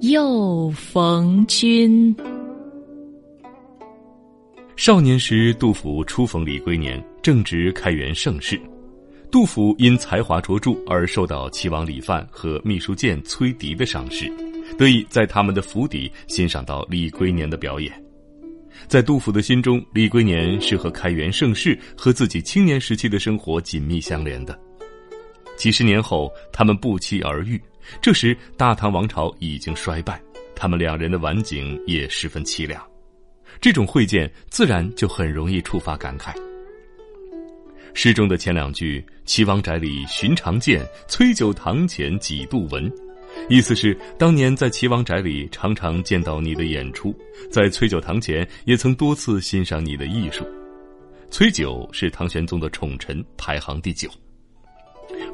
又逢君。少年时，杜甫初逢李龟年，正值开元盛世。杜甫因才华卓著而受到齐王李范和秘书监崔迪的赏识，得以在他们的府邸欣赏到李龟年的表演。在杜甫的心中，李龟年是和开元盛世和自己青年时期的生活紧密相连的。几十年后，他们不期而遇，这时大唐王朝已经衰败，他们两人的晚景也十分凄凉。这种会见自然就很容易触发感慨。诗中的前两句“齐王宅里寻常见，崔九堂前几度闻”，意思是当年在齐王宅里常常见到你的演出，在崔九堂前也曾多次欣赏你的艺术。崔九是唐玄宗的宠臣，排行第九。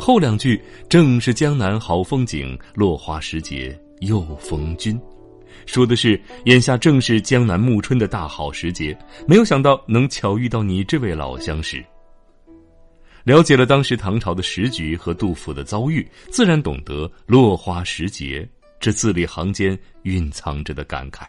后两句正是江南好风景，落花时节又逢君，说的是眼下正是江南暮春的大好时节，没有想到能巧遇到你这位老相识。了解了当时唐朝的时局和杜甫的遭遇，自然懂得“落花时节”这字里行间蕴藏着的感慨。